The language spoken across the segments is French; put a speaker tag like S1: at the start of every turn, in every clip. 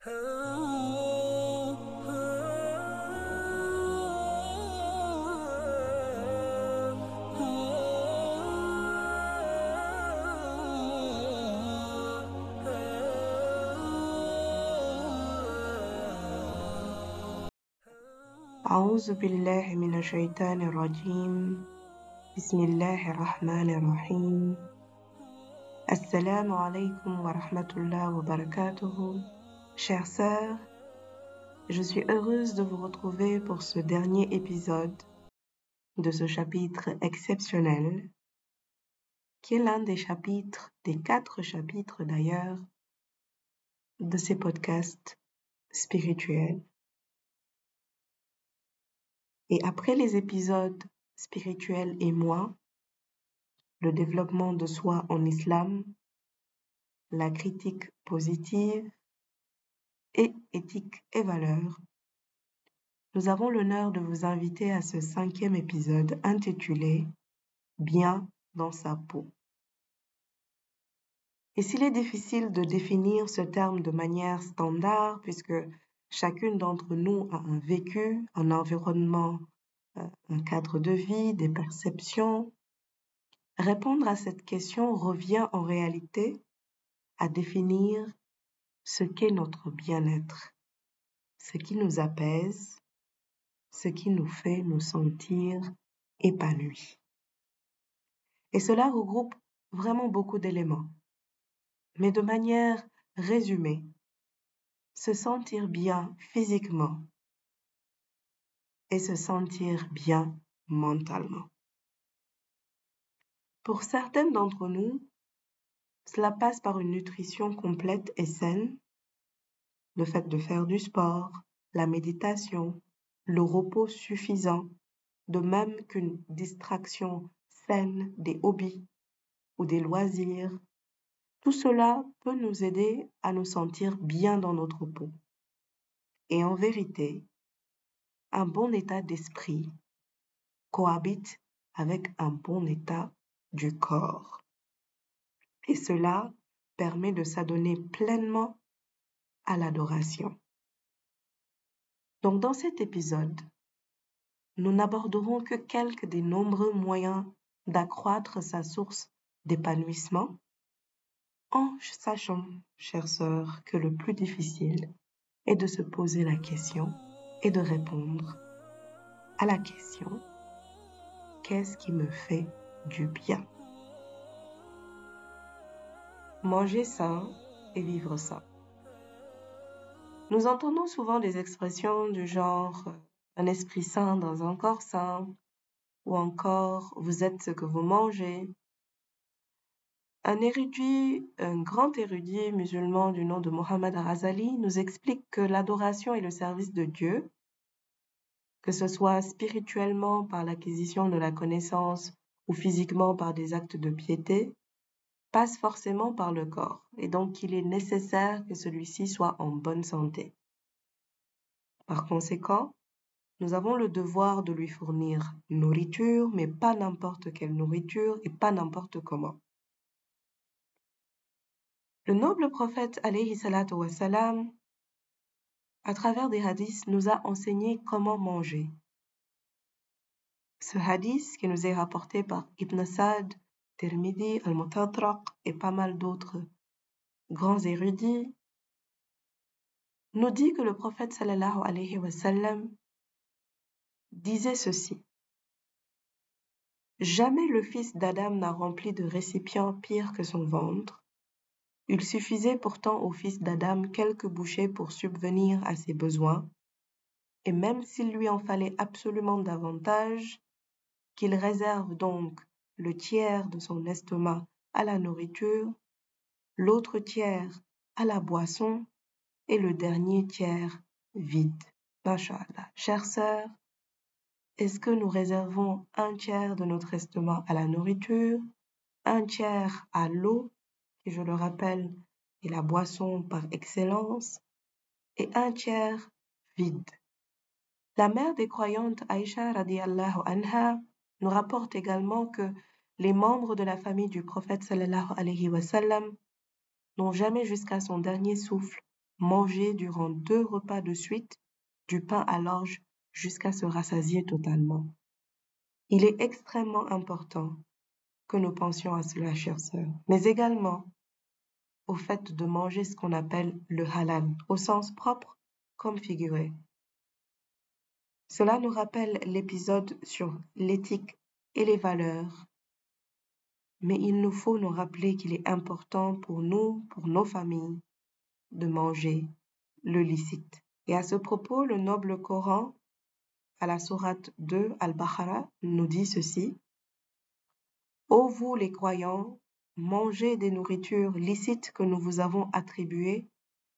S1: أعوذ بالله من الشيطان الرجيم. بسم الله الرحمن الرحيم. السلام عليكم ورحمة الله وبركاته. Chères sœurs, je suis heureuse de vous retrouver pour ce dernier épisode de ce chapitre exceptionnel, qui est l'un des chapitres, des quatre chapitres d'ailleurs, de ces podcasts spirituels. Et après les épisodes spirituels et moi, le développement de soi en islam, la critique positive et éthique et valeurs, nous avons l'honneur de vous inviter à ce cinquième épisode intitulé Bien dans sa peau. Et s'il est difficile de définir ce terme de manière standard, puisque Chacune d'entre nous a un vécu, un environnement, euh, un cadre de vie, des perceptions. Répondre à cette question revient en réalité à définir ce qu'est notre bien-être, ce qui nous apaise, ce qui nous fait nous sentir épanouis. Et cela regroupe vraiment beaucoup d'éléments. Mais de manière résumée, se sentir bien physiquement et se sentir bien mentalement. Pour certaines d'entre nous, cela passe par une nutrition complète et saine, le fait de faire du sport, la méditation, le repos suffisant, de même qu'une distraction saine des hobbies ou des loisirs tout cela peut nous aider à nous sentir bien dans notre peau. Et en vérité, un bon état d'esprit cohabite avec un bon état du corps. Et cela permet de s'adonner pleinement à l'adoration. Donc dans cet épisode, nous n'aborderons que quelques des nombreux moyens d'accroître sa source d'épanouissement en sachant, chère sœur, que le plus difficile est de se poser la question et de répondre à la question qu'est-ce qui me fait du bien? Manger sain et vivre sain. Nous entendons souvent des expressions du genre un esprit sain dans un corps sain ou encore vous êtes ce que vous mangez un érudit, un grand érudit musulman du nom de Mohammed Arazali nous explique que l'adoration et le service de Dieu, que ce soit spirituellement par l'acquisition de la connaissance ou physiquement par des actes de piété, passe forcément par le corps et donc il est nécessaire que celui-ci soit en bonne santé. Par conséquent, nous avons le devoir de lui fournir nourriture, mais pas n'importe quelle nourriture et pas n'importe comment. Le noble prophète alayhi salatu wassalam, à travers des hadiths, nous a enseigné comment manger. Ce hadith qui nous est rapporté par Ibn Sa'd, Al-Mutatraq et pas mal d'autres. Grands érudits, nous dit que le prophète sallallahu alayhi disait ceci. Jamais le fils d'Adam n'a rempli de récipient pire que son ventre, il suffisait pourtant au fils d'Adam quelques bouchées pour subvenir à ses besoins, et même s'il lui en fallait absolument davantage, qu'il réserve donc le tiers de son estomac à la nourriture, l'autre tiers à la boisson et le dernier tiers vide. Masha'Allah. Chères sœurs, est-ce que nous réservons un tiers de notre estomac à la nourriture, un tiers à l'eau qui je le rappelle est la boisson par excellence, et un tiers vide? La mère des croyantes Aïcha radiallahu anha nous rapporte également que les membres de la famille du prophète sallallahu alayhi wa sallam n'ont jamais jusqu'à son dernier souffle manger durant deux repas de suite du pain à l'orge jusqu'à se rassasier totalement. Il est extrêmement important que nous pensions à cela, chères sœurs, mais également au fait de manger ce qu'on appelle le halal, au sens propre comme figuré. Cela nous rappelle l'épisode sur l'éthique et les valeurs, mais il nous faut nous rappeler qu'il est important pour nous, pour nos familles, de manger le licite. Et à ce propos, le noble Coran, à la sourate 2 Al-Baqarah, nous dit ceci. Ô vous les croyants, mangez des nourritures licites que nous vous avons attribuées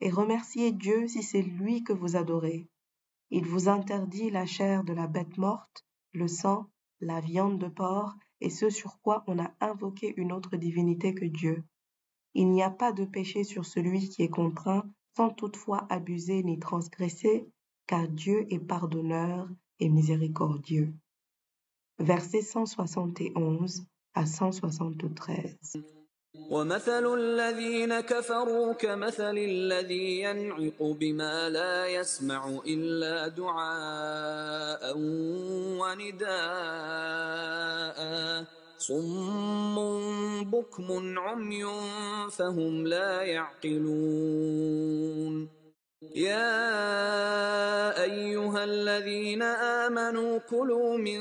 S1: et remerciez Dieu si c'est lui que vous adorez. Il vous interdit la chair de la bête morte, le sang, la viande de porc et ce sur quoi on a invoqué une autre divinité que Dieu. Il n'y a pas de péché sur celui qui est contraint sans toutefois abuser ni transgresser, car Dieu est pardonneur et miséricordieux. Verset 171 à 173.
S2: ومثل الذين كفروا كمثل الذي ينعق بما لا يسمع إلا دعاء ونداء. صم بكم عمي فهم لا يعقلون. يا أيها الذين آمنوا كلوا من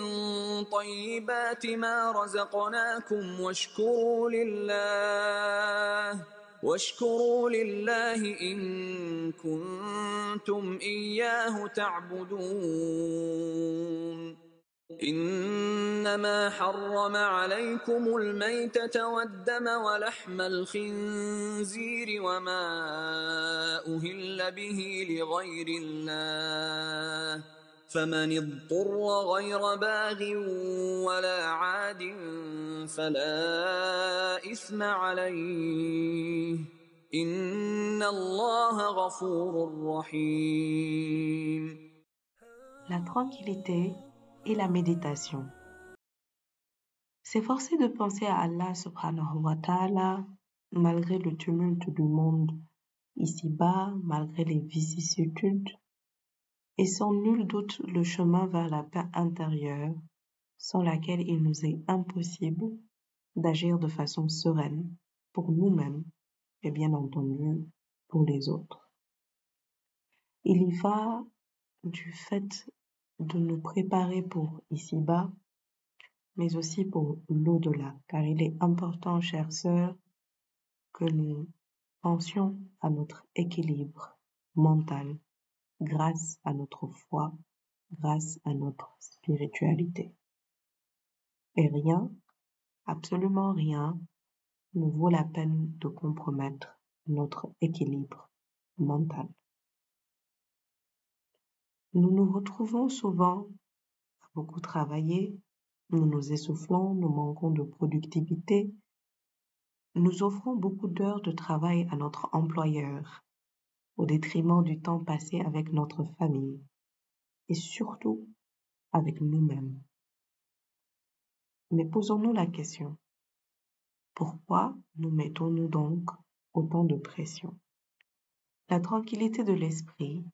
S2: طيبات ما رزقناكم واشكروا لله واشكروا لله إن كنتم إياه تعبدون. إنما حرم عليكم الميتة والدم ولحم الخنزير وما أهل به لغير الله فمن اضطر غير باغ ولا عاد فلا إثم عليه إن الله غفور رحيم
S1: La tranquillité et la méditation. S'efforcer de penser à Allah subhanahu wa ta'ala malgré le tumulte du monde ici-bas, malgré les vicissitudes, est sans nul doute le chemin vers la paix intérieure sans laquelle il nous est impossible d'agir de façon sereine pour nous-mêmes et bien entendu pour les autres. Il y va du fait de nous préparer pour ici-bas, mais aussi pour l'au-delà, car il est important, chères sœurs, que nous pensions à notre équilibre mental grâce à notre foi, grâce à notre spiritualité. Et rien, absolument rien, ne vaut la peine de compromettre notre équilibre mental. Nous nous retrouvons souvent à beaucoup travailler, nous nous essoufflons, nous manquons de productivité, nous offrons beaucoup d'heures de travail à notre employeur au détriment du temps passé avec notre famille et surtout avec nous-mêmes. Mais posons-nous la question, pourquoi nous mettons-nous donc autant de pression? La tranquillité de l'esprit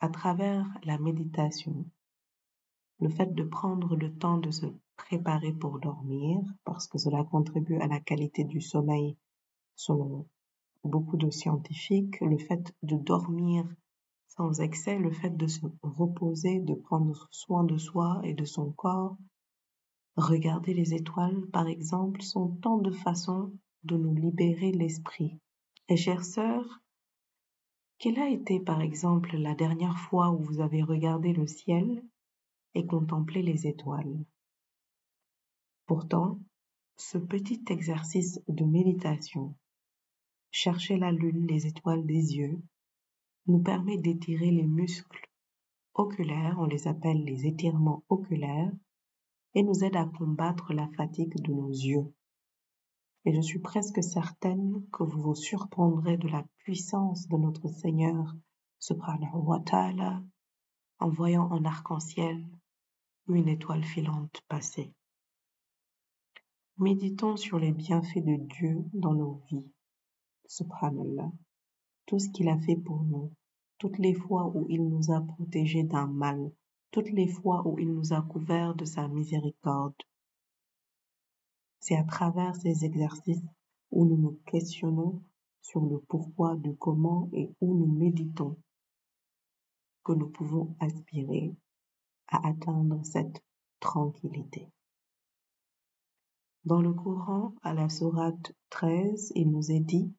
S1: à travers la méditation, le fait de prendre le temps de se préparer pour dormir, parce que cela contribue à la qualité du sommeil selon beaucoup de scientifiques, le fait de dormir sans excès, le fait de se reposer, de prendre soin de soi et de son corps, regarder les étoiles par exemple, sont tant de façons de nous libérer l'esprit. Et chères sœurs, quelle a été par exemple la dernière fois où vous avez regardé le ciel? Et les étoiles. Pourtant, ce petit exercice de méditation, chercher la lune, les étoiles des yeux, nous permet d'étirer les muscles oculaires, on les appelle les étirements oculaires, et nous aide à combattre la fatigue de nos yeux. Et je suis presque certaine que vous vous surprendrez de la puissance de notre Seigneur subhanahu en voyant en arc-en-ciel une étoile filante passer. Méditons sur les bienfaits de Dieu dans nos vies. Subhanallah. tout ce qu'il a fait pour nous, toutes les fois où il nous a protégés d'un mal, toutes les fois où il nous a couverts de sa miséricorde. C'est à travers ces exercices où nous nous questionnons sur le pourquoi du comment et où nous méditons que nous pouvons aspirer à atteindre cette tranquillité. Dans le Coran, à la sourate 13, il nous est dit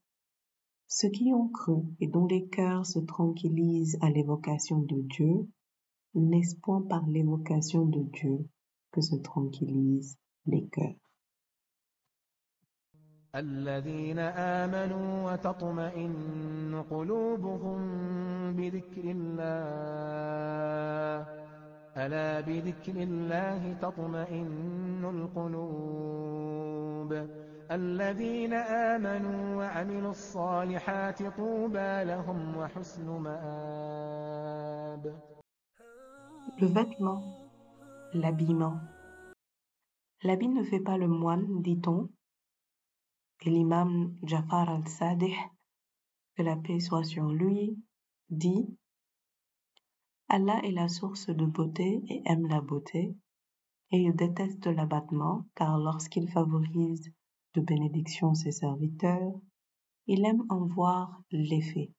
S1: Ceux qui ont cru et dont les cœurs se tranquillisent à l'évocation de Dieu, n'est-ce point par l'évocation de Dieu que se tranquillisent les cœurs
S3: الذين آمنوا وتطمئن قلوبهم بذكر الله ألا بذكر الله تطمئن القلوب الذين آمنوا وعملوا الصالحات طوبى لهم وحسن مآب
S1: Le vêtement, l'habillement. L'habit ne fait pas le moine, dit-on, et l'imam Jafar al-Sadih, que la paix soit sur lui, dit Allah est la source de beauté et aime la beauté, et il déteste l'abattement, car lorsqu'il favorise de bénédiction ses serviteurs, il aime en voir l'effet.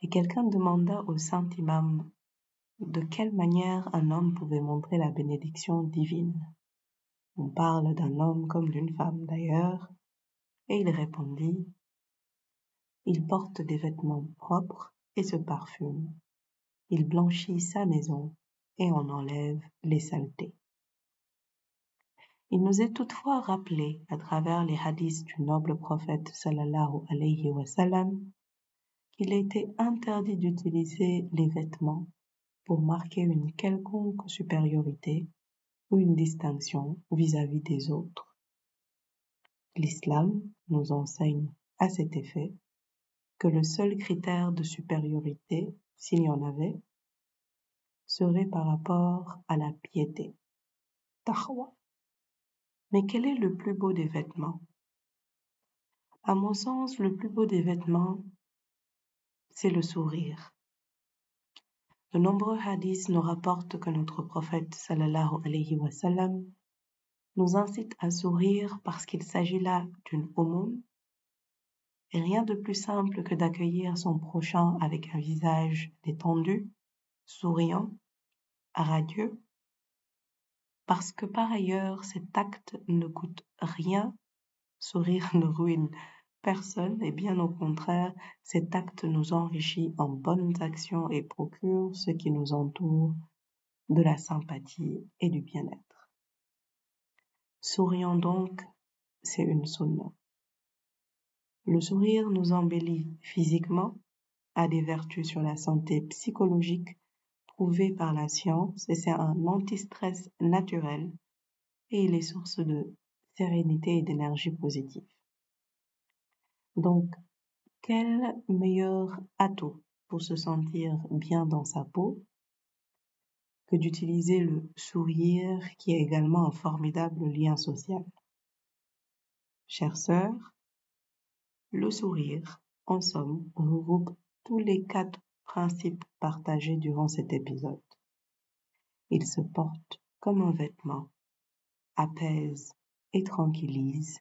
S1: Et quelqu'un demanda au saint imam de quelle manière un homme pouvait montrer la bénédiction divine. On parle d'un homme comme d'une femme d'ailleurs, et il répondit Il porte des vêtements propres et se parfume. Il blanchit sa maison et en enlève les saletés. Il nous est toutefois rappelé à travers les hadiths du noble prophète sallallahu alayhi wa sallam qu'il a été interdit d'utiliser les vêtements pour marquer une quelconque supériorité ou une distinction vis-à-vis des autres. L'islam nous enseigne à cet effet que le seul critère de supériorité, s'il y en avait, serait par rapport à la piété, tahwa. Mais quel est le plus beau des vêtements? À mon sens, le plus beau des vêtements, c'est le sourire. De nombreux hadiths nous rapportent que notre prophète sallallahu alayhi wa sallam nous incite à sourire parce qu'il s'agit là d'une aumône rien de plus simple que d'accueillir son prochain avec un visage détendu, souriant, radieux, parce que par ailleurs cet acte ne coûte rien, sourire ne ruine personne et bien au contraire, cet acte nous enrichit en bonnes actions et procure ce qui nous entoure de la sympathie et du bien-être. Sourions donc, c'est une sunna. Le sourire nous embellit physiquement, a des vertus sur la santé psychologique prouvées par la science et c'est un antistress naturel et il est source de sérénité et d'énergie positive. Donc, quel meilleur atout pour se sentir bien dans sa peau que d'utiliser le sourire qui est également un formidable lien social? Chères sœurs, le sourire, en somme, regroupe tous les quatre principes partagés durant cet épisode. Il se porte comme un vêtement, apaise et tranquillise.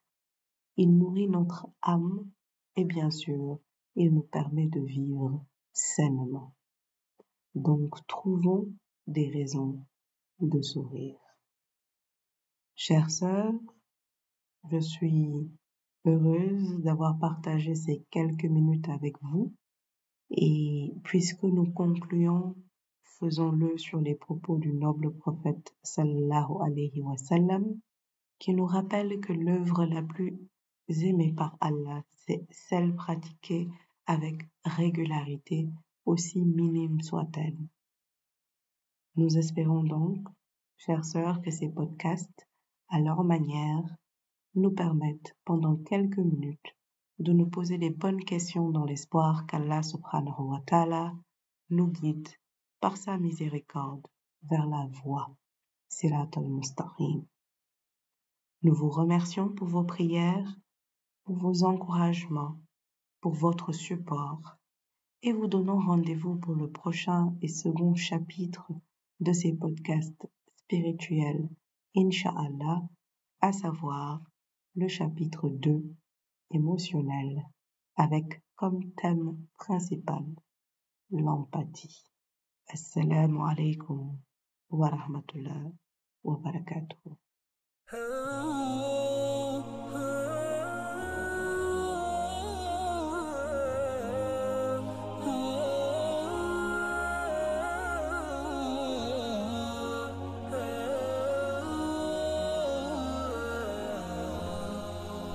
S1: Il nourrit notre âme et bien sûr, il nous permet de vivre sainement. Donc trouvons des raisons de sourire. Chère sœur, je suis heureuse d'avoir partagé ces quelques minutes avec vous et puisque nous concluons, faisons-le sur les propos du noble prophète sallallahu alayhi wa sallam qui nous rappelle que l'œuvre la plus aimée par Allah, c'est celle pratiquée avec régularité, aussi minime soit-elle. Nous espérons donc, chères sœurs, que ces podcasts, à leur manière, nous permettent pendant quelques minutes de nous poser les bonnes questions dans l'espoir qu'Allah subhanahu wa ta'ala nous guide par sa miséricorde vers la voie Sirat al-Mustaqim. Nous vous remercions pour vos prières, pour vos encouragements, pour votre support et vous donnons rendez-vous pour le prochain et second chapitre de ces podcasts spirituels, Inch'Allah, à savoir le chapitre 2, émotionnel, avec comme thème principal l'empathie. Assalamu alaikum wa rahmatullah wa barakatuh.